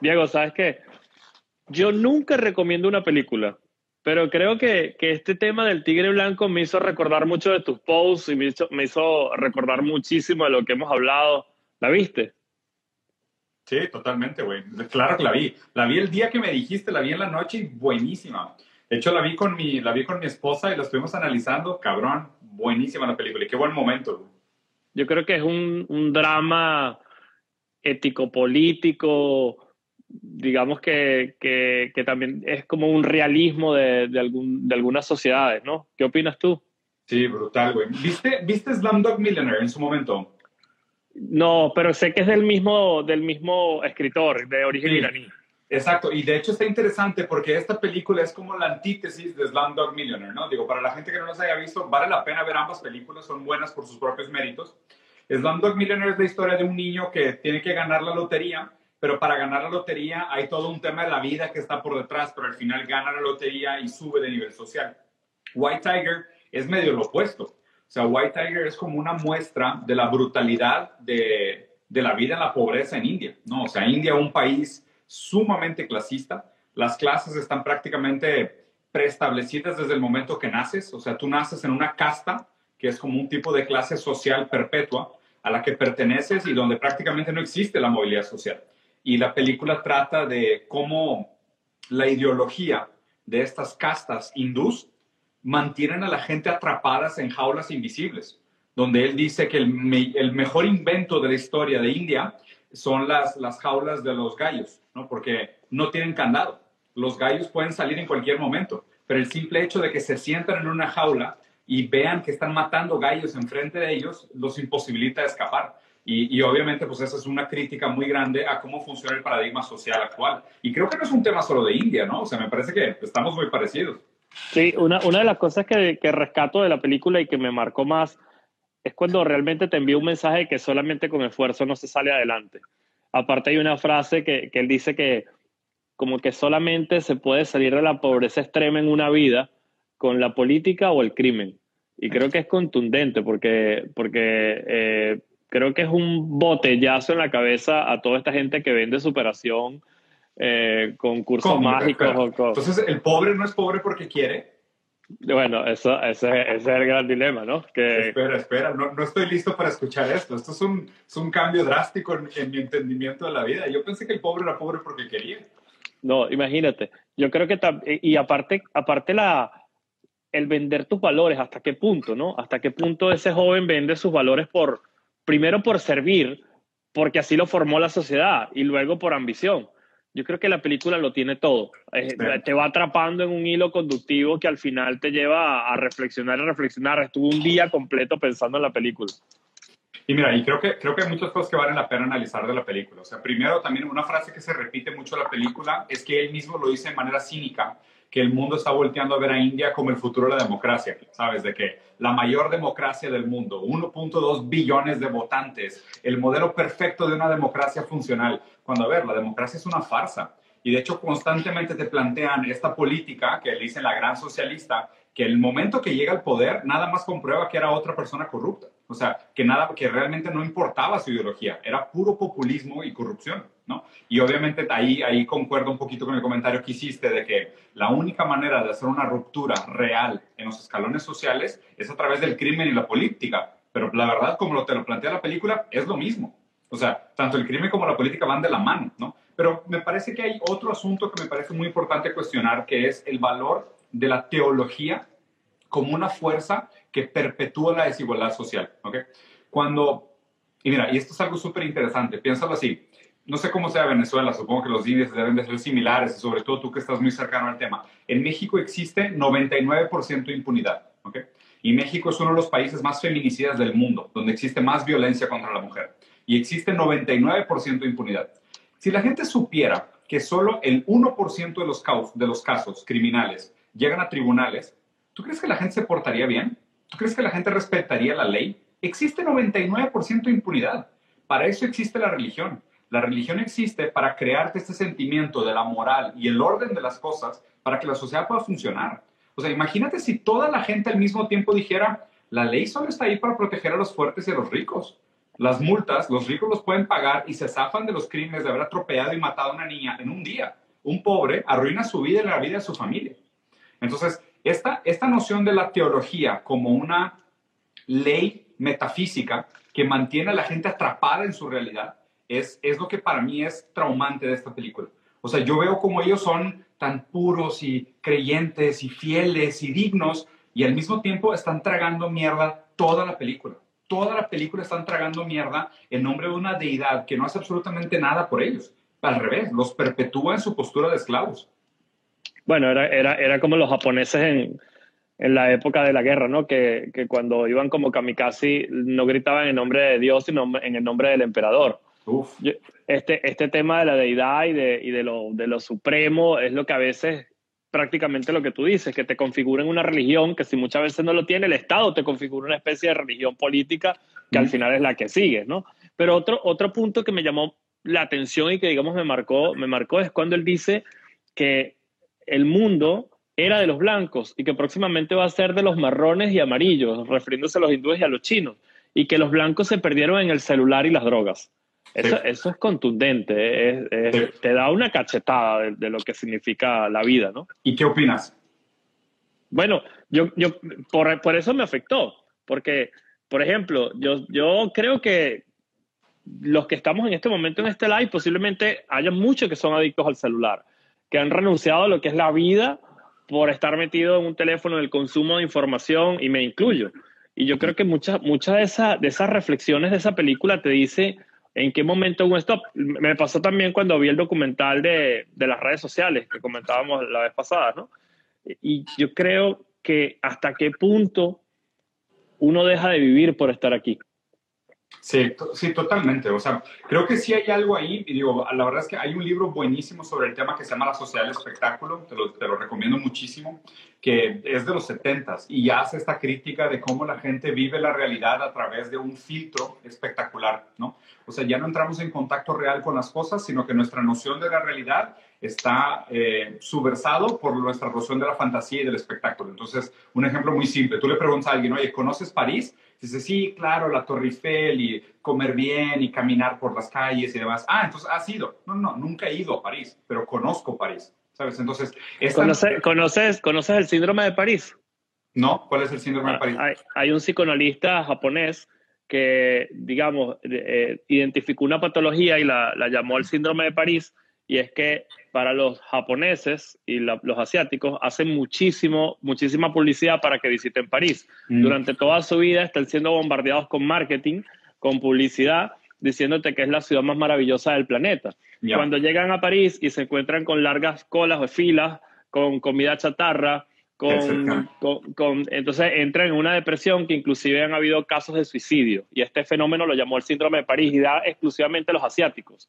Diego, ¿sabes qué? Yo nunca recomiendo una película, pero creo que, que, este tema del tigre blanco me hizo recordar mucho de tus posts y me hizo, me hizo recordar muchísimo de lo que hemos hablado. ¿La viste? Sí, totalmente, güey. Claro que la vi. La vi el día que me dijiste, la vi en la noche y buenísima. De hecho, la vi con mi, la vi con mi esposa y la estuvimos analizando. Cabrón, buenísima la película y qué buen momento. Yo creo que es un, un drama ético-político, digamos que, que, que, también es como un realismo de, de, algún, de algunas sociedades, ¿no? ¿Qué opinas tú? Sí, brutal, güey. ¿Viste, ¿Viste Slumdog Millionaire en su momento? No, pero sé que es del mismo, del mismo escritor, de origen sí, iraní. Exacto, y de hecho está interesante porque esta película es como la antítesis de Slumdog Millionaire, ¿no? Digo, para la gente que no los haya visto, vale la pena ver ambas películas, son buenas por sus propios méritos. Slumdog Millionaire es la historia de un niño que tiene que ganar la lotería, pero para ganar la lotería hay todo un tema de la vida que está por detrás, pero al final gana la lotería y sube de nivel social. White Tiger es medio lo opuesto. O sea, White Tiger es como una muestra de la brutalidad de, de la vida en la pobreza en India, ¿no? O sea, India es un país sumamente clasista. Las clases están prácticamente preestablecidas desde el momento que naces. O sea, tú naces en una casta, que es como un tipo de clase social perpetua a la que perteneces y donde prácticamente no existe la movilidad social. Y la película trata de cómo la ideología de estas castas hindús mantienen a la gente atrapadas en jaulas invisibles, donde él dice que el, me el mejor invento de la historia de India son las, las jaulas de los gallos, ¿no? porque no tienen candado. Los gallos pueden salir en cualquier momento, pero el simple hecho de que se sientan en una jaula y vean que están matando gallos enfrente de ellos, los imposibilita escapar. Y, y, obviamente, pues esa es una crítica muy grande a cómo funciona el paradigma social actual. Y creo que no es un tema solo de India, ¿no? O sea, me parece que estamos muy parecidos. Sí, una, una de las cosas que, que rescato de la película y que me marcó más es cuando realmente te envía un mensaje de que solamente con esfuerzo no se sale adelante. Aparte hay una frase que, que él dice que como que solamente se puede salir de la pobreza extrema en una vida con la política o el crimen. Y creo que es contundente porque, porque eh, creo que es un botellazo en la cabeza a toda esta gente que vende superación eh, con cursos ¿Cómo? mágicos. O con... Entonces, ¿el pobre no es pobre porque quiere? Bueno, eso, ese, ese, es el gran dilema, ¿no? Que... Espera, espera, no, no, estoy listo para escuchar esto. Esto es un, es un cambio drástico en, en, mi entendimiento de la vida. Yo pensé que el pobre era pobre porque quería. No, imagínate. Yo creo que, y aparte, aparte la, el vender tus valores, hasta qué punto, ¿no? Hasta qué punto ese joven vende sus valores por, primero por servir, porque así lo formó la sociedad, y luego por ambición. Yo creo que la película lo tiene todo. Sí. Te va atrapando en un hilo conductivo que al final te lleva a reflexionar y reflexionar. Estuve un día completo pensando en la película. Y mira, y creo que, creo que hay muchas cosas que valen la pena analizar de la película. O sea, primero también una frase que se repite mucho en la película es que él mismo lo dice de manera cínica, que el mundo está volteando a ver a India como el futuro de la democracia, ¿sabes? De que la mayor democracia del mundo, 1.2 billones de votantes, el modelo perfecto de una democracia funcional. Cuando, a ver, la democracia es una farsa. Y de hecho, constantemente te plantean esta política que dicen la gran socialista, que el momento que llega al poder, nada más comprueba que era otra persona corrupta. O sea, que, nada, que realmente no importaba su ideología, era puro populismo y corrupción, ¿no? Y obviamente ahí, ahí concuerdo un poquito con el comentario que hiciste de que la única manera de hacer una ruptura real en los escalones sociales es a través del crimen y la política. Pero la verdad, como te lo plantea la película, es lo mismo. O sea, tanto el crimen como la política van de la mano, ¿no? Pero me parece que hay otro asunto que me parece muy importante cuestionar, que es el valor de la teología como una fuerza que perpetúa la desigualdad social. ¿okay? Cuando, y mira, y esto es algo súper interesante, piénsalo así, no sé cómo sea Venezuela, supongo que los índices deben de ser similares, sobre todo tú que estás muy cercano al tema. En México existe 99% de impunidad. ¿okay? Y México es uno de los países más feminicidas del mundo, donde existe más violencia contra la mujer. Y existe 99% de impunidad. Si la gente supiera que solo el 1% de de los casos criminales llegan a tribunales, ¿tú crees que la gente se portaría bien? ¿Tú crees que la gente respetaría la ley? Existe 99% de impunidad. Para eso existe la religión. La religión existe para crearte este sentimiento de la moral y el orden de las cosas para que la sociedad pueda funcionar. O sea, imagínate si toda la gente al mismo tiempo dijera, la ley solo está ahí para proteger a los fuertes y a los ricos. Las multas, los ricos los pueden pagar y se zafan de los crímenes de haber atropellado y matado a una niña en un día. Un pobre arruina su vida y la vida de su familia. Entonces, esta, esta noción de la teología como una ley metafísica que mantiene a la gente atrapada en su realidad es, es lo que para mí es traumante de esta película. O sea, yo veo como ellos son tan puros y creyentes y fieles y dignos y al mismo tiempo están tragando mierda toda la película toda la película están tragando mierda en nombre de una deidad que no hace absolutamente nada por ellos. Al revés, los perpetúa en su postura de esclavos. Bueno, era, era, era como los japoneses en, en, la época de la guerra, ¿no? Que, que, cuando iban como kamikaze no gritaban en nombre de Dios, sino en el nombre del emperador. este, este tema de la deidad y, de, y de, lo, de lo supremo es lo que a veces prácticamente lo que tú dices, que te configuren una religión que si muchas veces no lo tiene, el Estado te configura una especie de religión política que al final es la que sigues, ¿no? Pero otro, otro punto que me llamó la atención y que, digamos, me marcó, me marcó es cuando él dice que el mundo era de los blancos y que próximamente va a ser de los marrones y amarillos, refiriéndose a los hindúes y a los chinos, y que los blancos se perdieron en el celular y las drogas. Eso, eso es contundente, te da una cachetada de, lo que significa la vida, ¿no? ¿Y qué opinas? Bueno, yo, yo por, por, eso me afectó, porque, por ejemplo, yo, yo creo que los que estamos en este momento en este live, posiblemente haya muchos que son adictos al celular, que han renunciado a lo que es la vida por estar metido en un teléfono en el consumo de información, y me incluyo. Y yo creo que muchas muchas de, esa, de esas reflexiones de esa película te dice ¿En qué momento un stop? Me pasó también cuando vi el documental de, de, las redes sociales que comentábamos la vez pasada, ¿no? Y yo creo que hasta qué punto uno deja de vivir por estar aquí. Sí, sí, totalmente. O sea, creo que sí hay algo ahí. Y digo, la verdad es que hay un libro buenísimo sobre el tema que se llama La Sociedad del Espectáculo. Te lo, te lo recomiendo muchísimo. Que es de los 70 y hace esta crítica de cómo la gente vive la realidad a través de un filtro espectacular, ¿no? O sea, ya no entramos en contacto real con las cosas, sino que nuestra noción de la realidad está eh, subversado por nuestra noción de la fantasía y del espectáculo. Entonces, un ejemplo muy simple. Tú le preguntas a alguien, oye, ¿conoces París? Dice, sí, claro, la Torre Eiffel y comer bien y caminar por las calles y demás. Ah, entonces has ido. No, no, nunca he ido a París, pero conozco París. ¿Sabes? Entonces, ¿Conoces, ¿Conoces el síndrome de París? No, ¿cuál es el síndrome de ah, París? Hay, hay un psicoanalista japonés que, digamos, eh, identificó una patología y la, llamó el síndrome de París, y es que para los japoneses y los asiáticos hacen muchísimo, muchísima publicidad para que visiten París. Mm. Durante toda su vida están siendo bombardeados con marketing, con publicidad, diciéndote que es la ciudad más maravillosa del planeta. Cuando llegan a París y se encuentran con largas colas o filas, con comida chatarra, con, con, entonces entran en una depresión que inclusive han habido casos de suicidio y este fenómeno lo llamó el síndrome de París y da exclusivamente a los asiáticos.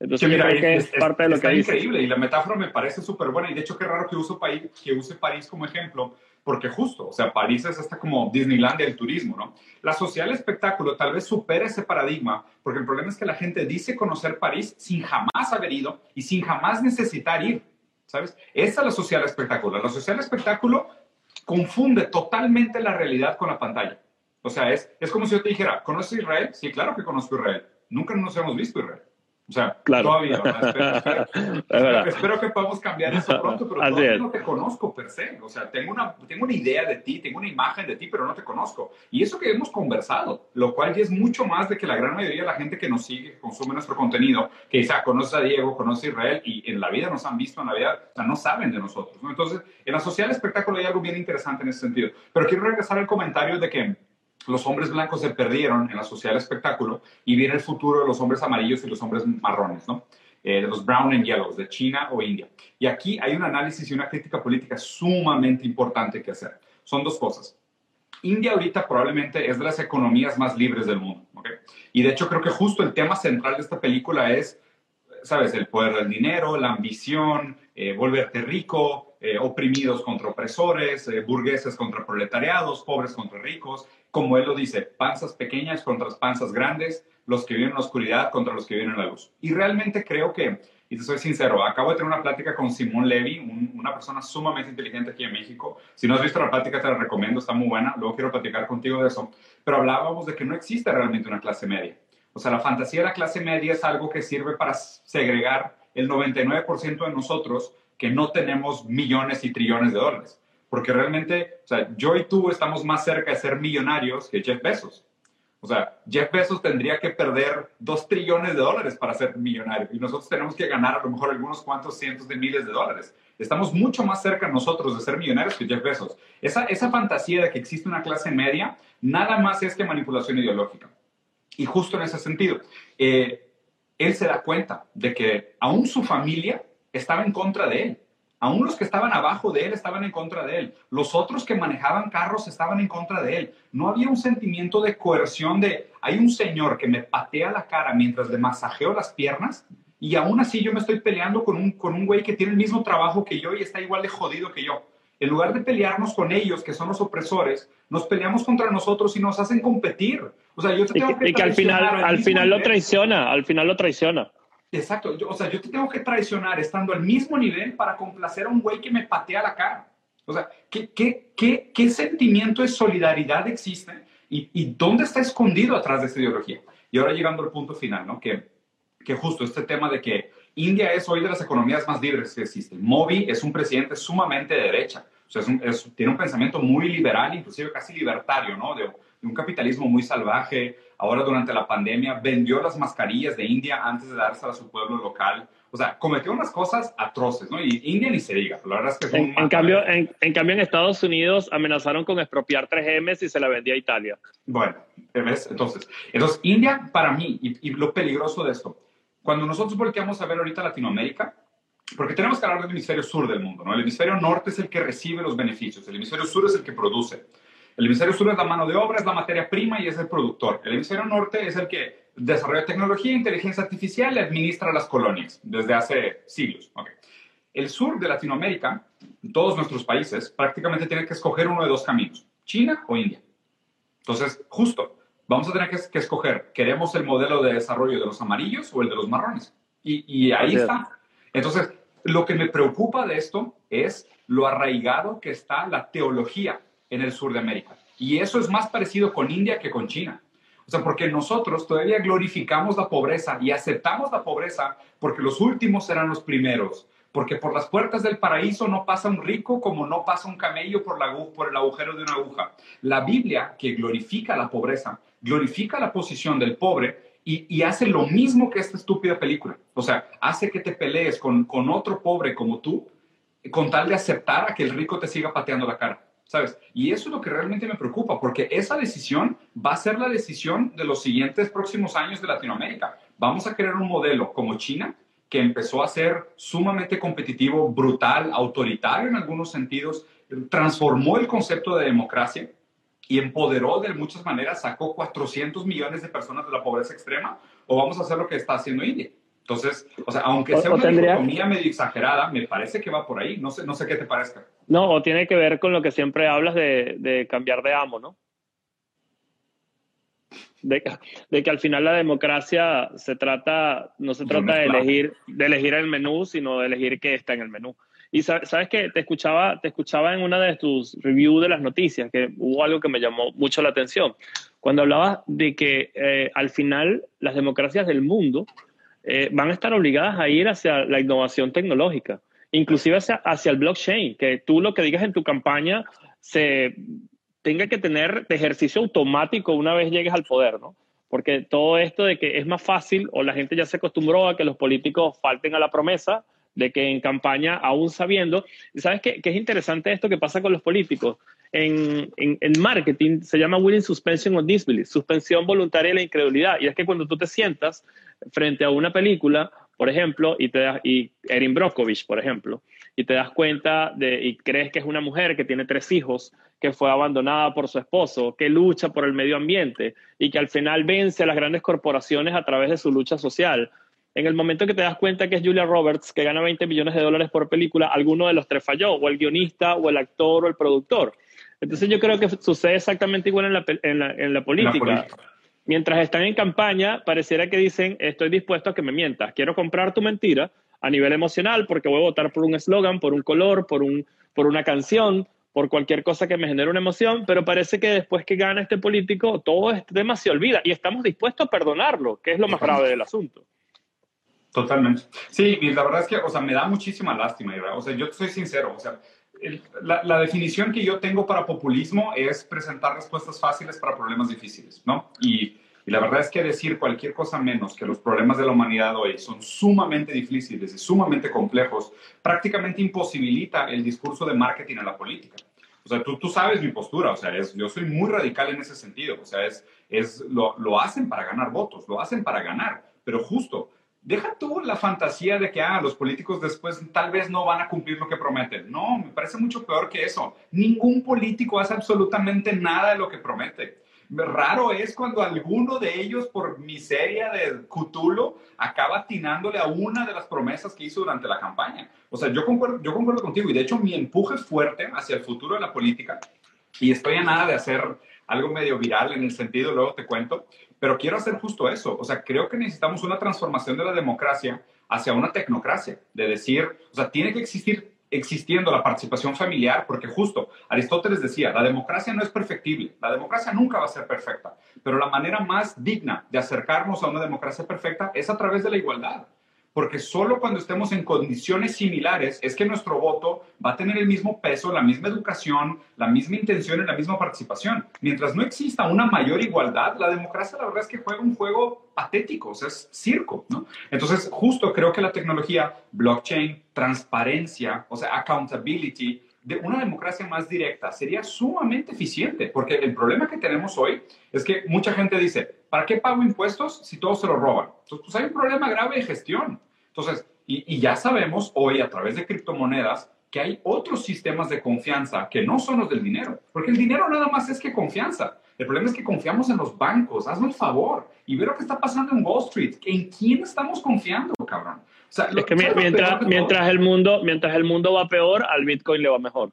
Entonces creo que es, parte de lo que dice. increíble y la metáfora me parece súper buena y de hecho qué raro que, uso París, que use París como ejemplo porque justo, o sea, París es hasta como Disneylandia del turismo, ¿no? La sociedad del espectáculo tal vez supere ese paradigma, porque el problema es que la gente dice conocer París sin jamás haber ido y sin jamás necesitar ir. ¿sabes? Esa es la social espectáculo. La social espectáculo confunde totalmente la realidad con la pantalla. O sea, es, es como si yo te dijera, ¿conoces Israel? Sí, claro que conozco Israel. Nunca nos hemos visto Israel. O sea, todavía, Espero, que podamos cambiar eso pronto, pero todavía no te conozco per se. O sea, tengo una, tengo una idea de ti, tengo una imagen de ti, pero no te conozco. Y eso que hemos conversado, lo cual ya es mucho más de que la gran mayoría de la gente que nos sigue, que consume nuestro contenido, que quizá conoce a Diego, conoce a Israel y en la vida nos han visto, en la vida, o sea, no saben de nosotros. Entonces, en la social espectáculo hay algo bien interesante en ese sentido. Pero quiero regresar al comentario de que los hombres blancos se perdieron en la sociedad del espectáculo y viene el futuro de los hombres amarillos y los hombres marrones, ¿no? Eh, de los brown and yellows, de China o India. Y aquí hay un análisis y una crítica política sumamente importante que hacer. Son dos cosas. India ahorita probablemente es de las economías más libres del mundo. ¿okay? Y de hecho creo que justo el tema central de esta película es, ¿sabes? El poder del dinero, la ambición, eh, volverte rico, eh, oprimidos contra opresores, burgueses contra proletariados, pobres contra ricos, como él lo dice, panzas pequeñas contra panzas grandes, los que viven en la oscuridad contra los que viven en la luz. Y realmente creo que, y te soy sincero, acabo de tener una plática con Simón Levy, una persona sumamente inteligente aquí en México. Si no has visto la plática, te la recomiendo, está muy buena. Luego quiero platicar contigo de eso. Pero hablábamos de que no existe realmente una clase media. O sea, la fantasía de la clase media es algo que sirve para segregar el 99% de nosotros que no tenemos millones y trillones de dólares. Porque realmente, o sea, yo y tú estamos más cerca de ser millonarios que Jeff Bezos. O sea, Jeff Bezos tendría que perder dos trillones de dólares para ser millonario y nosotros tenemos que ganar a lo mejor algunos cuantos cientos de miles de dólares. Estamos mucho más cerca nosotros de ser millonarios que Jeff Bezos. Esa, esa fantasía de que existe una clase media nada más es que manipulación ideológica. Y justo en ese sentido, eh, él se da cuenta de que aún su familia estaba en contra de él. Aún los que estaban abajo de él estaban en contra de él. Los otros que manejaban carros estaban en contra de él. No había un sentimiento de coerción de, hay un señor que me patea la cara mientras le masajeo las piernas y aún así yo me estoy peleando con un, con un güey que tiene el mismo trabajo que yo y está igual de jodido que yo. En lugar de pelearnos con ellos, que son los opresores, nos peleamos contra nosotros y nos hacen competir. O sea, yo te tengo que, y que al final, al final lo traiciona, al final lo traiciona. Exacto, o sea, yo te tengo que traicionar estando al mismo nivel para complacer a un güey que me patea la cara. O sea, ¿qué, qué, qué, qué sentimiento de solidaridad existe y, y, dónde está escondido atrás de esa ideología? Y ahora llegando al punto final, ¿no? Que, que justo este tema de que India es hoy de las economías más libres que existen. Modi es un presidente sumamente de derecha. O sea, es tiene un pensamiento muy liberal, inclusive casi libertario, ¿no? De, de un capitalismo muy salvaje. Ahora, durante la pandemia, vendió las mascarillas de India antes de dárselas a su pueblo local. O sea, cometió unas cosas atroces, ¿no? Y India ni se diga. La verdad es que en, en cambio, en, en, cambio, en Estados Unidos amenazaron con expropiar 3M si se la vendía a Italia. Bueno, ¿ves? Entonces, entonces India, para mí, y, y lo peligroso de esto, cuando nosotros volteamos a ver ahorita Latinoamérica, porque tenemos que hablar del hemisferio sur del mundo, ¿no? El hemisferio norte es el que recibe los beneficios, el hemisferio sur es el que produce. El hemisferio sur es la mano de obra, es la materia prima y es el productor. El hemisferio norte es el que desarrolla tecnología, inteligencia artificial y administra las colonias desde hace siglos. Okay. El sur de Latinoamérica, todos nuestros países, prácticamente tienen que escoger uno de dos caminos, China o India. Entonces, justo, vamos a tener que, que escoger, ¿queremos el modelo de desarrollo de los amarillos o el de los marrones? Y, y ahí está. Entonces, lo que me preocupa de esto es lo arraigado que está la teología en el sur de América. Y eso es más parecido con India que con China. O sea, porque nosotros todavía glorificamos la pobreza y aceptamos la pobreza porque los últimos serán los primeros. Porque por las puertas del paraíso no pasa un rico como no pasa un camello por, la, por el agujero de una aguja. La Biblia, que glorifica la pobreza, glorifica la posición del pobre y, y, hace lo mismo que esta estúpida película. O sea, hace que te pelees con, con otro pobre como tú con tal de aceptar a que el rico te siga pateando la cara. ¿Sabes? Y eso es lo que realmente me preocupa, porque esa decisión va a ser la decisión de los siguientes próximos años de Latinoamérica. Vamos a crear un modelo como China, que empezó a ser sumamente competitivo, brutal, autoritario en algunos sentidos, transformó el concepto de democracia y empoderó de muchas maneras, sacó 400 millones de personas de la pobreza extrema, o vamos a hacer lo que está haciendo India. Entonces, o sea, aunque sea una tendría... dicotomía medio exagerada, me parece que va por ahí. No sé, no sé qué te parezca. No, o tiene que ver con lo que siempre hablas de, de cambiar de amo, ¿no? De, de, que al final la democracia se trata, no se trata de elegir, de elegir el menú, sino de elegir qué está en el menú. Y sabes que te escuchaba, te escuchaba en una de tus reviews de las noticias, que hubo algo que me llamó mucho la atención. Cuando hablabas de que eh, al final las democracias del mundo eh, van a estar obligadas a ir hacia la innovación tecnológica, inclusive hacia, hacia, el blockchain, que tú lo que digas en tu campaña se tenga que tener de ejercicio automático una vez llegues al poder, ¿no? Porque todo esto de que es más fácil o la gente ya se acostumbró a que los políticos falten a la promesa de que en campaña, aún sabiendo, ¿sabes qué, qué es interesante esto que pasa con los políticos? En, marketing se llama willing suspension of disbelief, suspensión voluntaria de la incredulidad. Y es que cuando tú te sientas frente a una película, por ejemplo, y, te das, y Erin Brockovich, por ejemplo, y te das cuenta de, y crees que es una mujer que tiene tres hijos, que fue abandonada por su esposo, que lucha por el medio ambiente y que al final vence a las grandes corporaciones a través de su lucha social. En el momento que te das cuenta que es Julia Roberts, que gana 20 millones de dólares por película, alguno de los tres falló, o el guionista, o el actor, o el productor. Entonces yo creo que sucede exactamente igual en la, en la, en la política. La política mientras están en campaña, pareciera que dicen, estoy dispuesto a que me mientas, quiero comprar tu mentira a nivel emocional porque voy a votar por un eslogan, por un color, por, un, por una canción, por cualquier cosa que me genere una emoción, pero parece que después que gana este político, todo este tema se olvida y estamos dispuestos a perdonarlo, que es lo más grave del asunto. Totalmente. Sí, y la verdad es que, o sea, me da muchísima lástima, o sea, yo soy sincero, o sea, la, definición que yo tengo para populismo es presentar respuestas fáciles para problemas difíciles, ¿no? Y, la verdad es que decir cualquier cosa menos que los problemas de la humanidad hoy son sumamente difíciles y sumamente complejos, prácticamente imposibilita el discurso de marketing en la política. O sea, tú, sabes mi postura, o sea, es, yo soy muy radical en ese sentido, o sea, es, es lo hacen para ganar votos, lo hacen para ganar, pero justo deja tú la fantasía de que ah, los políticos después tal vez no van a cumplir lo que prometen. No, me parece mucho peor que eso. Ningún político hace absolutamente nada de lo que promete. Raro es cuando alguno de ellos, por miseria de Cutulo, acaba atinándole a una de las promesas que hizo durante la campaña. O sea, yo concuerdo, yo concuerdo contigo y de hecho mi empuje fuerte hacia el futuro de la política y estoy a nada de hacer algo medio viral en el sentido, luego te cuento, pero quiero hacer justo eso. O sea, creo que necesitamos una transformación de la democracia hacia una tecnocracia, de decir, o sea, tiene que existir existiendo la participación familiar, porque justo Aristóteles decía, la democracia no es perfectible, la democracia nunca va a ser perfecta, pero la manera más digna de acercarnos a una democracia perfecta es a través de la igualdad porque solo cuando estemos en condiciones similares es que nuestro voto va a tener el mismo peso, la misma educación, la misma intención y la misma participación. Mientras no exista una mayor igualdad, la democracia la verdad es que juega un juego patético, o sea, es circo, ¿no? Entonces, justo creo que la tecnología, blockchain, transparencia, o sea, accountability, de una democracia más directa sería sumamente eficiente, porque el problema que tenemos hoy es que mucha gente dice, ¿para qué pago impuestos si todos se lo roban? Entonces, pues hay un problema grave de gestión. Entonces, y, ya sabemos hoy a través de criptomonedas que hay otros sistemas de confianza que no son los del dinero, porque el dinero nada más es que confianza. El problema es que confiamos en los bancos, hazme el favor y ve lo que está pasando en Wall Street. ¿En quién estamos confiando, cabrón? O sea, es que mientras, mientras, el mundo, mientras el mundo va peor, al Bitcoin le va mejor.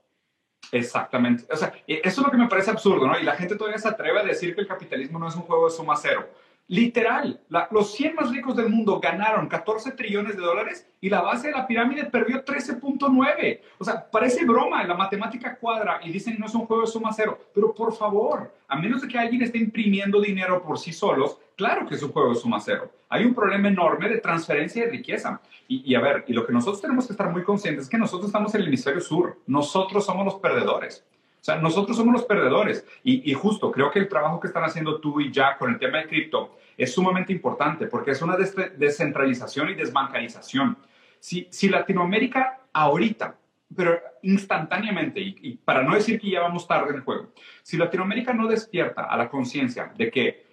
Exactamente. O sea, eso es lo que me parece absurdo, ¿no? Y la gente todavía se atreve a decir que el capitalismo no es un juego de suma cero. Literal, los 100 más ricos del mundo ganaron 14 trillones de dólares y la base de la pirámide perdió 13.9. O sea, parece broma, la matemática cuadra y dicen no es un juego de suma cero. Pero por favor, a menos de que alguien esté imprimiendo dinero por sí solos, claro que es un juego de suma cero. Hay un problema enorme de transferencia de riqueza. Y, y a ver, y lo que nosotros tenemos que estar muy conscientes es que nosotros estamos en el hemisferio sur. Nosotros somos los perdedores. O sea, nosotros somos los perdedores. Y, justo, creo que el trabajo que están haciendo tú y Jack con el tema de cripto es sumamente importante porque es una descentralización y desbancarización. Si, si Latinoamérica ahorita, pero instantáneamente, y, para no decir que ya vamos tarde en el juego, si Latinoamérica no despierta a la conciencia de que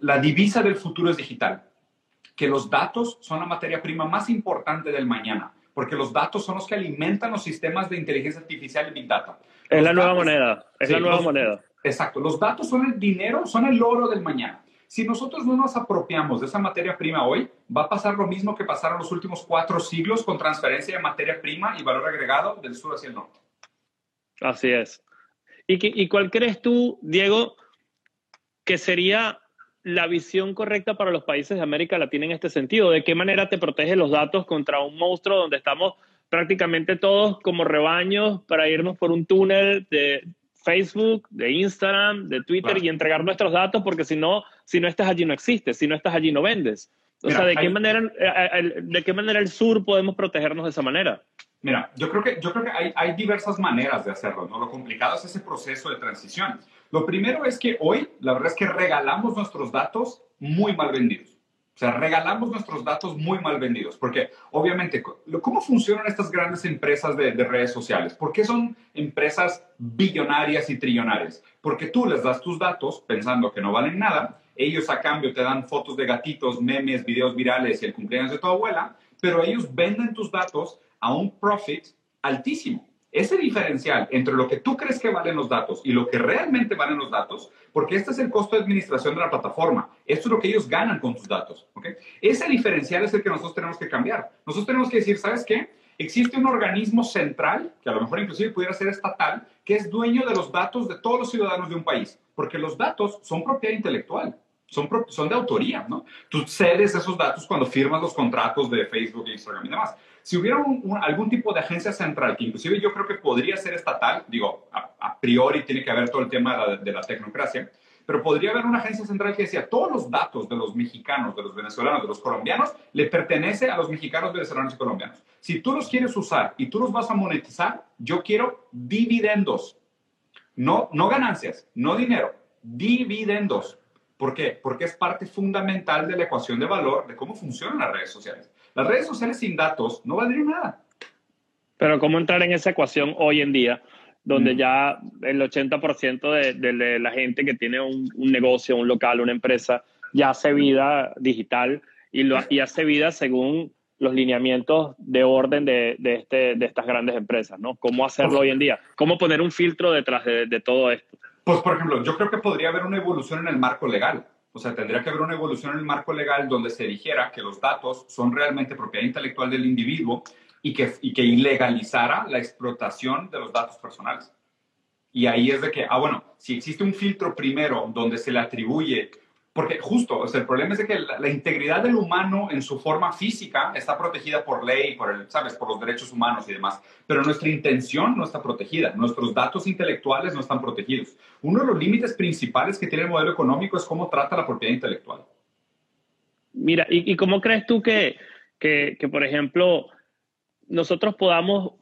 la divisa del futuro es digital, que los datos son la materia prima más importante del mañana, porque los datos son los que alimentan los sistemas de inteligencia artificial y Big Data. Es la nueva moneda, es la nueva moneda. Exacto, los datos son el dinero, son el oro del mañana. Si nosotros no nos apropiamos de esa materia prima hoy, va a pasar lo mismo que pasaron los últimos cuatro siglos con transferencia de materia prima y valor agregado del sur hacia el norte. Así es. ¿Y, y cuál crees tú, Diego, que sería la visión correcta para los países de América Latina en este sentido? ¿De qué manera te protege los datos contra un monstruo donde estamos prácticamente todos como rebaños para irnos por un túnel de Facebook, de Instagram, de Twitter y entregar nuestros datos porque si no, si no estás allí no existes, si no estás allí no vendes. O sea, ¿de qué, manera, eh, eh, ¿de qué manera el sur podemos protegernos de esa manera? Mira, yo creo que, yo creo que hay, hay diversas maneras de hacerlo, ¿no? Lo complicado es ese proceso de transición. Lo primero es que hoy, la verdad es que regalamos nuestros datos muy mal vendidos. O sea, regalamos nuestros datos muy mal vendidos, porque obviamente, ¿cómo funcionan estas grandes empresas de, redes sociales? ¿Por qué son empresas billonarias y trillonarias? Porque tú les das tus datos pensando que no valen nada, ellos a cambio te dan fotos de gatitos, memes, videos virales y el cumpleaños de tu abuela, pero ellos venden tus datos a un profit altísimo. Ese diferencial entre lo que tú crees que valen los datos y lo que realmente valen los datos, porque este es el costo de administración de la plataforma, esto es lo que ellos ganan con tus datos. ¿okay? Ese diferencial es el que nosotros tenemos que cambiar. Nosotros tenemos que decir, ¿sabes qué? Existe un organismo central, que a lo mejor inclusive pudiera ser estatal, que es dueño de los datos de todos los ciudadanos de un país, porque los datos son propiedad intelectual. son, son de autoría, ¿no? Tú cedes esos datos cuando firmas los contratos de Facebook, Instagram y demás. Si hubiera algún tipo de agencia central, que inclusive yo creo que podría ser estatal, digo, a, priori tiene que haber todo el tema de de la tecnocracia, pero podría haber una agencia central que decía, todos los datos de los mexicanos, de los venezolanos, de los colombianos, le pertenece a los mexicanos, venezolanos y colombianos. Si tú los quieres usar y tú los vas a monetizar, yo quiero dividendos, no, no ganancias, no dinero, dividendos. ¿Por qué? Porque es parte fundamental de la ecuación de valor de cómo funcionan las redes sociales. Las redes sociales sin datos no valdrían nada. Pero ¿cómo entrar en esa ecuación hoy en día? donde mm. ya el 80% de, de, la gente que tiene un, negocio, un local, una empresa, ya hace vida digital y, lo, y hace vida según los lineamientos de orden de, de, este, de estas grandes empresas, ¿no? ¿Cómo hacerlo hoy en día? ¿Cómo poner un filtro detrás de, de todo esto? Pues, por ejemplo, yo creo que podría haber una evolución en el marco legal. O sea, tendría que haber una evolución en el marco legal donde se dijera que los datos son realmente propiedad intelectual del individuo y que, y que ilegalizara la explotación de los datos personales. Y ahí es de que, ah, bueno, si existe un filtro primero donde se le atribuye, porque justo, o sea, el problema es de que la, integridad del humano en su forma física está protegida por ley, por el, sabes, por los derechos humanos y demás, pero nuestra intención no está protegida, nuestros datos intelectuales no están protegidos. Uno de los límites principales que tiene el modelo económico es cómo trata la propiedad intelectual. Mira, ¿y, y cómo crees tú que, que, que, por ejemplo, nosotros podamos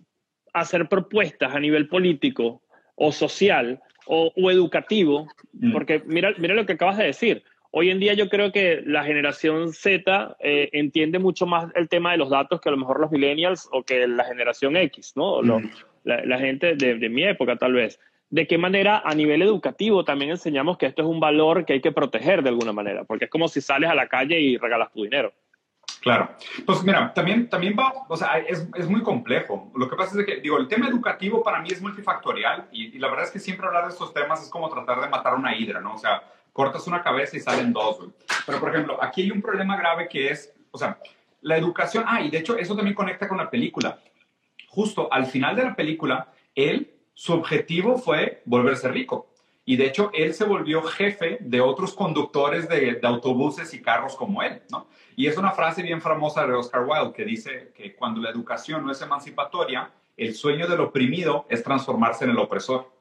hacer propuestas a nivel político o social o, educativo, mm. porque mira, mira lo que acabas de decir. Hoy en día yo creo que la generación Z eh, entiende mucho más el tema de los datos que a lo mejor los millennials o que la generación X, ¿no? Mm. la, gente de, de, mi época tal vez. ¿De qué manera a nivel educativo también enseñamos que esto es un valor que hay que proteger de alguna manera? Porque es como si sales a la calle y regalas tu dinero. Claro. Pues mira, también, también va, o sea, es, es, muy complejo. Lo que pasa es que, digo, el tema educativo para mí es multifactorial y, la verdad es que siempre hablar de estos temas es como tratar de matar una hidra, ¿no? O sea, cortas una cabeza y salen dos, güey. Pero, por ejemplo, aquí hay un problema grave que es, o sea, la educación, ah, y de hecho eso también conecta con la película. Justo al final de la película, él, su objetivo fue volverse rico. Y de hecho, él se volvió jefe de otros conductores de, de autobuses y carros como él, ¿no? Y es una frase bien famosa de Oscar Wilde que dice que cuando la educación no es emancipatoria, el sueño del oprimido es transformarse en el opresor.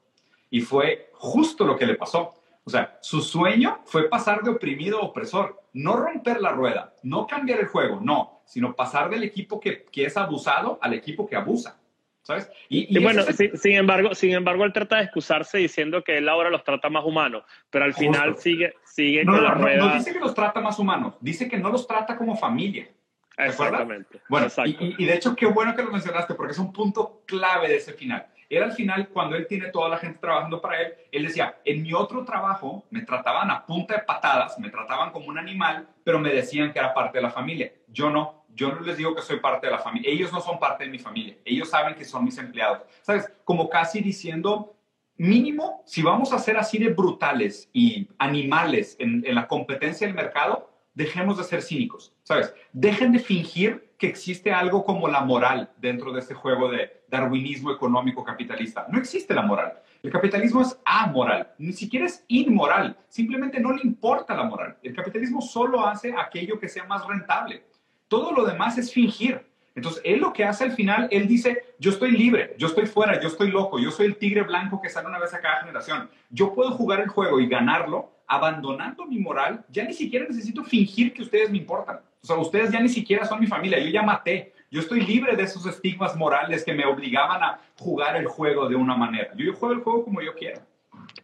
Y fue justo lo que le pasó. O sea, su sueño fue pasar de oprimido a opresor, no romper la rueda, no cambiar el juego, no, sino pasar del equipo que, que es abusado al equipo que abusa. ¿sabes? Y, bueno, sin, embargo, sin embargo, él trata de excusarse diciendo que él ahora los trata más humanos, pero al final sigue, sigue con la rueda. No, dice que los trata más humanos, dice que no los trata como familia. Exactamente. Bueno, y, de hecho, qué bueno que lo mencionaste, porque es un punto clave de ese final. Él al final, cuando él tiene toda la gente trabajando para él, él decía, en mi otro trabajo me trataban a punta de patadas, me trataban como un animal, pero me decían que era parte de la familia. Yo no, yo no les digo que soy parte de la familia. Ellos no son parte de mi familia. Ellos saben que son mis empleados. ¿Sabes? Como casi diciendo, mínimo, si vamos a ser así de brutales y animales en, la competencia del mercado, dejemos de ser cínicos. ¿Sabes? Dejen de fingir que existe algo como la moral dentro de este juego de darwinismo económico capitalista. No existe la moral. El capitalismo es amoral, ni siquiera es inmoral, simplemente no le importa la moral. El capitalismo solo hace aquello que sea más rentable. Todo lo demás es fingir. Entonces, él lo que hace al final, él dice, yo estoy libre, yo estoy fuera, yo estoy loco, yo soy el tigre blanco que sale una vez a cada generación. Yo puedo jugar el juego y ganarlo abandonando mi moral. Ya ni siquiera necesito fingir que ustedes me importan. O sea, ustedes ya ni siquiera son mi familia, yo ya maté. Yo estoy libre de esos estigmas morales que me obligaban a jugar el juego de una manera. Yo, yo juego el juego como yo quiero.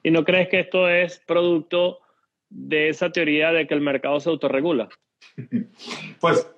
¿Y no crees que esto es producto de esa teoría de que el mercado se autorregula? pues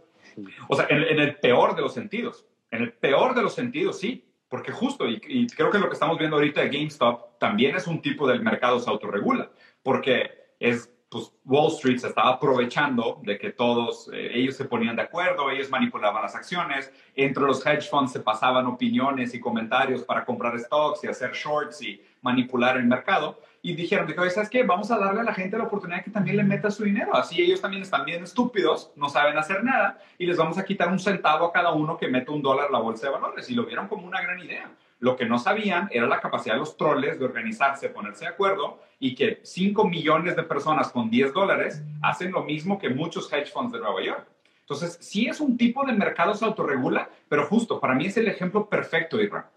o sea, en, el peor de los sentidos. En el peor de los sentidos, sí. Porque justo, y, creo que lo que estamos viendo ahorita de GameStop también es un tipo del mercado se autorregula. Porque es, pues, Wall Street se estaba aprovechando de que todos, eh, ellos se ponían de acuerdo, ellos manipulaban las acciones, entre los hedge funds se pasaban opiniones y comentarios para comprar stocks y hacer shorts y manipular el mercado y dijeron, de ¿sabes qué? Vamos a darle a la gente la oportunidad que también le meta su dinero. Así ellos también están bien estúpidos, no saben hacer nada y les vamos a quitar un centavo a cada uno que mete un dólar a la bolsa de valores. Y lo vieron como una gran idea. Lo que no sabían era la capacidad de los troles de organizarse, ponerse de acuerdo y que 5 millones de personas con 10 dólares hacen lo mismo que muchos hedge funds de Nueva York. Entonces, sí es un tipo de mercado se autorregula, pero justo, para mí es el ejemplo perfecto, Irra.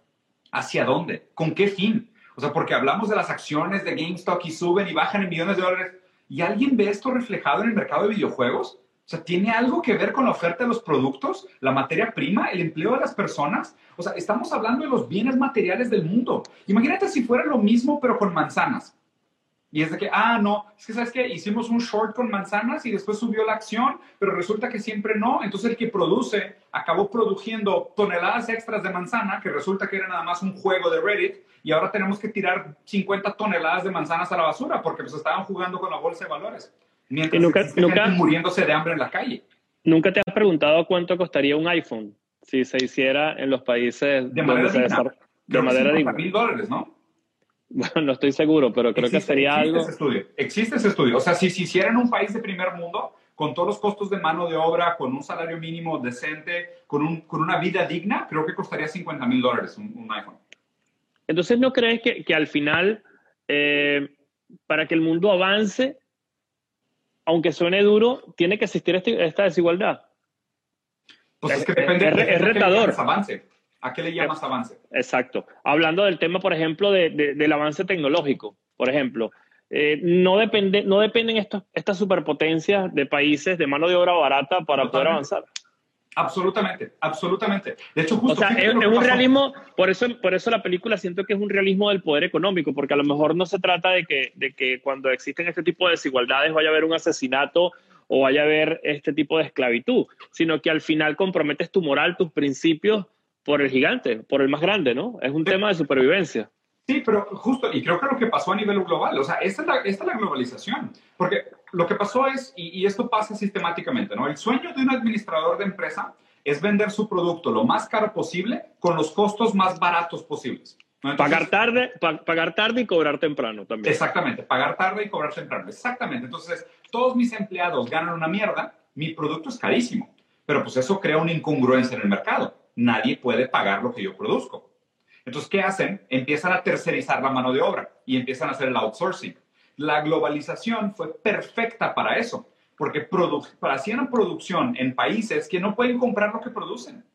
¿Hacia dónde? ¿Con qué fin? O sea, porque hablamos de las acciones de GameStop y suben y bajan en millones de dólares. ¿Y alguien ve esto reflejado en el mercado de videojuegos? O sea, ¿tiene algo que ver con la oferta de los productos, la materia prima, el empleo de las personas? O sea, estamos hablando de los bienes materiales del mundo. Imagínate si fuera lo mismo, pero con manzanas. Y es de que, ah, no, es que sabes que hicimos un short con manzanas y después subió la acción, pero resulta que siempre no. Entonces el que produce acabó produciendo toneladas extras de manzana, que resulta que era nada más un juego de Reddit, y ahora tenemos que tirar 50 toneladas de manzanas a la basura porque pues estaban jugando con la bolsa de valores. Mientras nunca, nunca, muriéndose de hambre en la calle. ¿Nunca te has preguntado cuánto costaría un iPhone si se hiciera en los países de manera digna? De manera digna. mil dólares, ¿no? Bueno, no estoy seguro, pero creo que sería existe algo. Ese estudio. Existe ese estudio. O sea, si se hiciera en un país de primer mundo, con todos los costos de mano de obra, con un salario mínimo decente, con, un, con una vida digna, creo que costaría 50 mil dólares un, un, iPhone. Entonces, ¿no crees que, que al final, eh, para que el mundo avance, aunque suene duro, tiene que existir este, esta desigualdad? Pues es, que depende. Es, de, es retador. Avance. ¿A qué le llamas avance? Exacto. Hablando del tema, por ejemplo, de, de, del avance tecnológico, por ejemplo, eh, no, depende, no dependen estos, estas superpotencias de países de mano de obra barata para Totalmente. poder avanzar. Absolutamente, absolutamente. De hecho, justo o sea, es, es un realismo, por eso, por eso la película siento que es un realismo del poder económico, porque a lo mejor no se trata de que, de que cuando existen este tipo de desigualdades vaya a haber un asesinato o vaya a haber este tipo de esclavitud, sino que al final comprometes tu moral, tus principios por el gigante, por el más grande, ¿no? Es un sí. tema de supervivencia. Sí, pero justo, y creo que lo que pasó a nivel global, o sea, esta es la, esta es la globalización, porque lo que pasó es, y, y, esto pasa sistemáticamente, ¿no? El sueño de un administrador de empresa es vender su producto lo más caro posible con los costos más baratos posibles. ¿no? Entonces, pagar, tarde, pa pagar tarde y cobrar temprano también. Exactamente, pagar tarde y cobrar temprano, exactamente. Entonces, todos mis empleados ganan una mierda, mi producto es carísimo, pero pues eso crea una incongruencia en el mercado. Nadie puede pagar lo que yo produzco. Entonces, ¿qué hacen? Empiezan a tercerizar la mano de obra y empiezan a hacer el outsourcing. La globalización fue perfecta para eso, porque produ hacían producción en países que no pueden comprar lo que producen.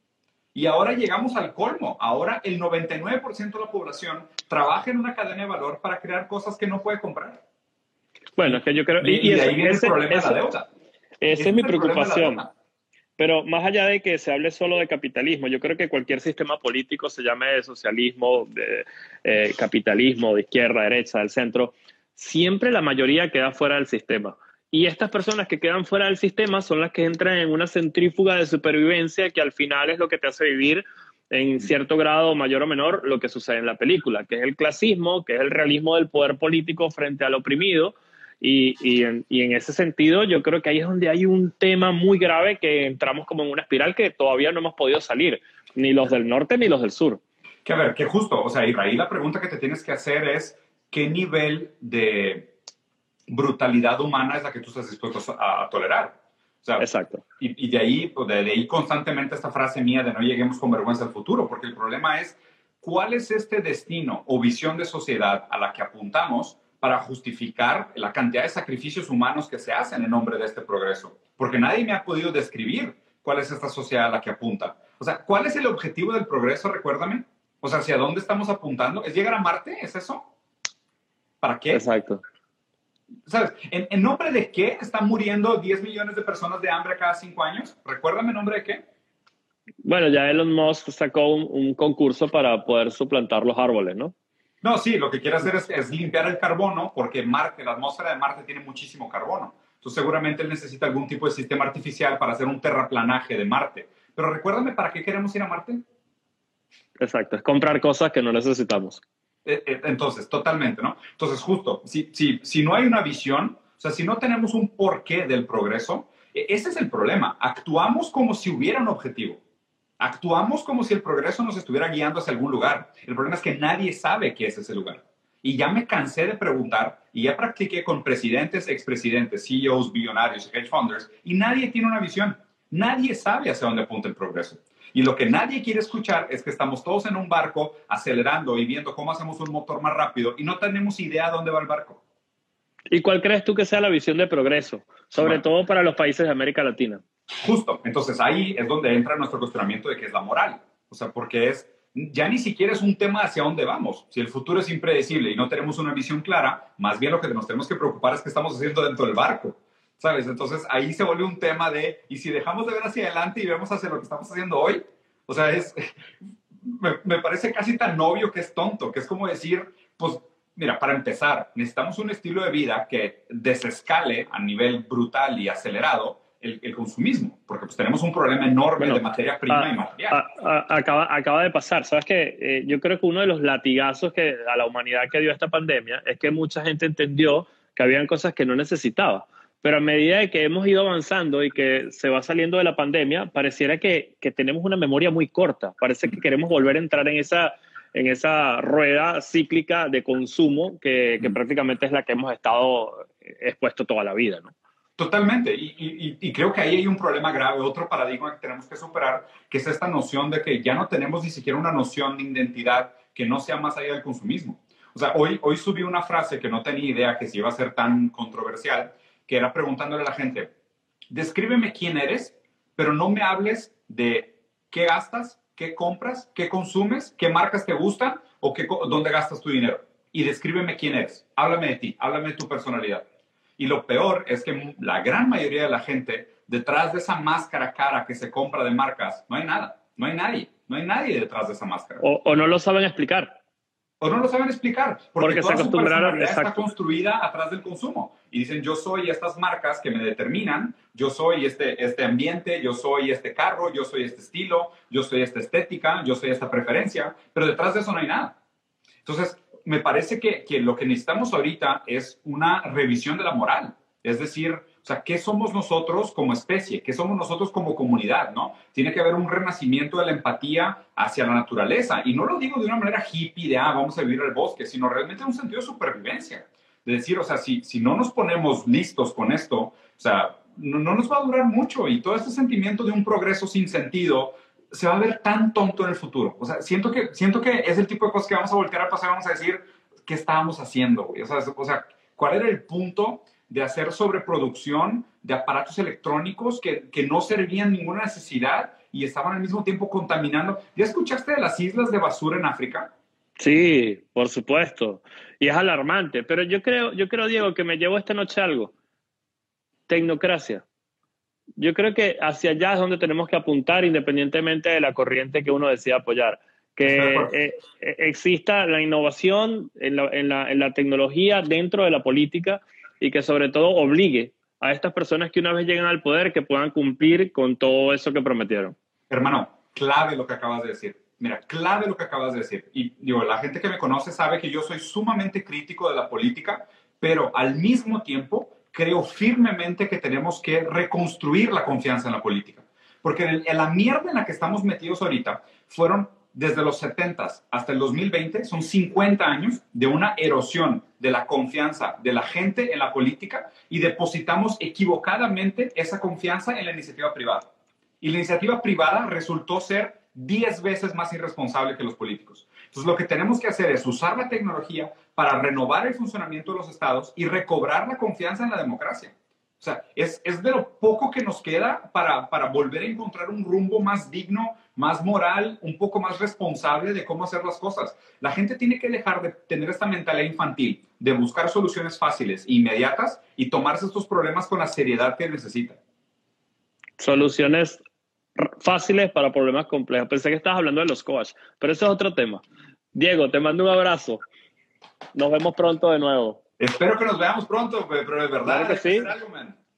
Y ahora llegamos al colmo. Ahora el 99% de la población trabaja en una cadena de valor para crear cosas que no puede comprar. Bueno, es que yo creo... Y, y, y ahí viene ese, el problema ese, de la deuda. Esa es mi preocupación. Pero más allá de que se hable solo de capitalismo, yo creo que cualquier sistema político, se llame de socialismo, de eh, capitalismo, de izquierda, derecha, del centro, siempre la mayoría queda fuera del sistema. Y estas personas que quedan fuera del sistema son las que entran en una centrífuga de supervivencia que al final es lo que te hace vivir en cierto grado mayor o menor lo que sucede en la película, que es el clasismo, que es el realismo del poder político frente al oprimido, y, y, en, y, en, ese sentido, yo creo que ahí es donde hay un tema muy grave que entramos como en una espiral que todavía no hemos podido salir, ni los del norte ni los del sur. Que a ver, que justo, o sea, Israel, la pregunta que te tienes que hacer es, ¿qué nivel de brutalidad humana es la que tú estás dispuesto a, a tolerar? O sea, Exacto. Y, y de, ahí, de, de ahí constantemente esta frase mía de no lleguemos con vergüenza al futuro, porque el problema es, ¿cuál es este destino o visión de sociedad a la que apuntamos? Para justificar la cantidad de sacrificios humanos que se hacen en nombre de este progreso. Porque nadie me ha podido describir cuál es esta sociedad a la que apunta. O sea, ¿cuál es el objetivo del progreso? Recuérdame. O sea, ¿hacia dónde estamos apuntando? ¿Es llegar a Marte? ¿Es eso? ¿Para qué? Exacto. ¿Sabes? ¿En, en nombre de qué están muriendo 10 millones de personas de hambre cada cinco años? Recuérdame, ¿en nombre de qué? Bueno, ya Elon Musk sacó un, un concurso para poder suplantar los árboles, ¿no? No, sí, lo que quiere hacer es, es, limpiar el carbono porque Marte, la atmósfera de Marte tiene muchísimo carbono. Entonces seguramente él necesita algún tipo de sistema artificial para hacer un terraplanaje de Marte. Pero recuérdame, ¿para qué queremos ir a Marte? Exacto, es comprar cosas que no necesitamos. Entonces, totalmente, ¿no? Entonces, justo, si, si, si no hay una visión, o sea, si no tenemos un porqué del progreso, ese es el problema. Actuamos como si hubiera un objetivo. Actuamos como si el progreso nos estuviera guiando hacia algún lugar. El problema es que nadie sabe qué es ese lugar. Y ya me cansé de preguntar y ya practiqué con presidentes, expresidentes, CEOs, billonarios, hedge funders y nadie tiene una visión. Nadie sabe hacia dónde apunta el progreso. Y lo que nadie quiere escuchar es que estamos todos en un barco acelerando y viendo cómo hacemos un motor más rápido y no tenemos idea dónde va el barco. ¿Y cuál crees tú que sea la visión de progreso, sobre todo para los países de América Latina? Justo, entonces ahí es donde entra nuestro cuestionamiento de qué es la moral. O sea, porque es, ya ni siquiera es un tema hacia dónde vamos. Si el futuro es impredecible y no tenemos una visión clara, más bien lo que nos tenemos que preocupar es qué estamos haciendo dentro del barco. ¿Sabes? Entonces ahí se vuelve un tema de, ¿y si dejamos de ver hacia adelante y vemos hacia lo que estamos haciendo hoy? O sea, es, me, me parece casi tan obvio que es tonto, que es como decir, pues Mira, para empezar, necesitamos un estilo de vida que desescale a nivel brutal y acelerado el, consumismo, porque pues tenemos un problema enorme de materia prima y material. acaba, acaba de pasar, ¿sabes qué? Eh, yo creo que uno de los latigazos que a la humanidad que dio esta pandemia es que mucha gente entendió que habían cosas que no necesitaba. Pero a medida de que hemos ido avanzando y que se va saliendo de la pandemia, pareciera que, que tenemos una memoria muy corta. Parece que queremos volver a entrar en esa en esa rueda cíclica de consumo que, prácticamente es la que hemos estado expuesto toda la vida, ¿no? Totalmente, y, creo que ahí hay un problema grave, otro paradigma que tenemos que superar, que es esta noción de que ya no tenemos ni siquiera una noción de identidad que no sea más allá del consumismo. O sea, hoy, hoy subí una frase que no tenía idea que se iba a ser tan controversial, que era preguntándole a la gente, descríbeme quién eres, pero no me hables de qué gastas, qué compras, qué consumes, qué marcas te gustan o qué, dónde gastas tu dinero. Y descríbeme quién eres. Háblame de ti, háblame de tu personalidad. Y lo peor es que la gran mayoría de la gente, detrás de esa máscara cara que se compra de marcas, no hay nada, no hay nadie, no hay nadie detrás de esa máscara. o no lo saben explicar o no lo saben explicar, porque, toda se acostumbraron, está construida atrás del consumo. Y dicen, yo soy estas marcas que me determinan, yo soy este, este ambiente, yo soy este carro, yo soy este estilo, yo soy esta estética, yo soy esta preferencia, pero detrás de eso no hay nada. Entonces, me parece que, lo que necesitamos ahorita es una revisión de la moral. Es decir, o sea, ¿qué somos nosotros como especie? ¿Qué somos nosotros como comunidad? ¿no? Tiene que haber un renacimiento de la empatía hacia la naturaleza. Y no lo digo de una manera hippie de, ah, vamos a vivir al bosque, sino realmente en un sentido de supervivencia. De decir, o sea, si, no nos ponemos listos con esto, o sea, no nos va a durar mucho y todo este sentimiento de un progreso sin sentido se va a ver tan tonto en el futuro. O sea, siento que, siento que es el tipo de cosas que vamos a voltear a pasar, vamos a decir, ¿qué estábamos haciendo? O sea, o sea, ¿cuál era el punto de hacer sobreproducción de aparatos electrónicos que, que, no servían ninguna necesidad y estaban al mismo tiempo contaminando. ¿Ya escuchaste de las islas de basura en África? Sí, por supuesto. Y es alarmante. Pero yo creo, yo creo, Diego, que me llevo esta noche algo. Tecnocracia. Yo creo que hacia allá es donde tenemos que apuntar independientemente de la corriente que uno decida apoyar. Que eh, eh, exista la innovación en la, en, la, en la tecnología dentro de la política y que sobre todo obligue a estas personas que una vez llegan al poder que puedan cumplir con todo eso que prometieron. Hermano, clave lo que acabas de decir. Mira, clave lo que acabas de decir. Y digo, la gente que me conoce sabe que yo soy sumamente crítico de la política, pero al mismo tiempo creo firmemente que tenemos que reconstruir la confianza en la política. Porque en la mierda en la que estamos metidos ahorita fueron desde los 70 hasta el 2020 son 50 años de una erosión de la confianza de la gente en la política y depositamos equivocadamente esa confianza en la iniciativa privada. Y la iniciativa privada resultó ser 10 veces más irresponsable que los políticos. Entonces, lo que tenemos que hacer es usar la tecnología para renovar el funcionamiento de los estados y recobrar la confianza en la democracia. O sea, es, es de lo poco que nos queda para, para volver a encontrar un rumbo más digno, más moral, un poco más responsable de cómo hacer las cosas. La gente tiene que dejar de tener esta mentalidad infantil, de buscar soluciones fáciles, inmediatas y tomarse estos problemas con la seriedad que necesitan. Soluciones fáciles para problemas complejos. Pensé que estabas hablando de los coach, pero ese es otro tema. Diego, te mando un abrazo. Nos vemos pronto de nuevo. Espero que nos veamos pronto, pero de verdad. Claro que sí.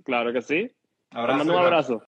Claro que sí. Te mando un abrazo.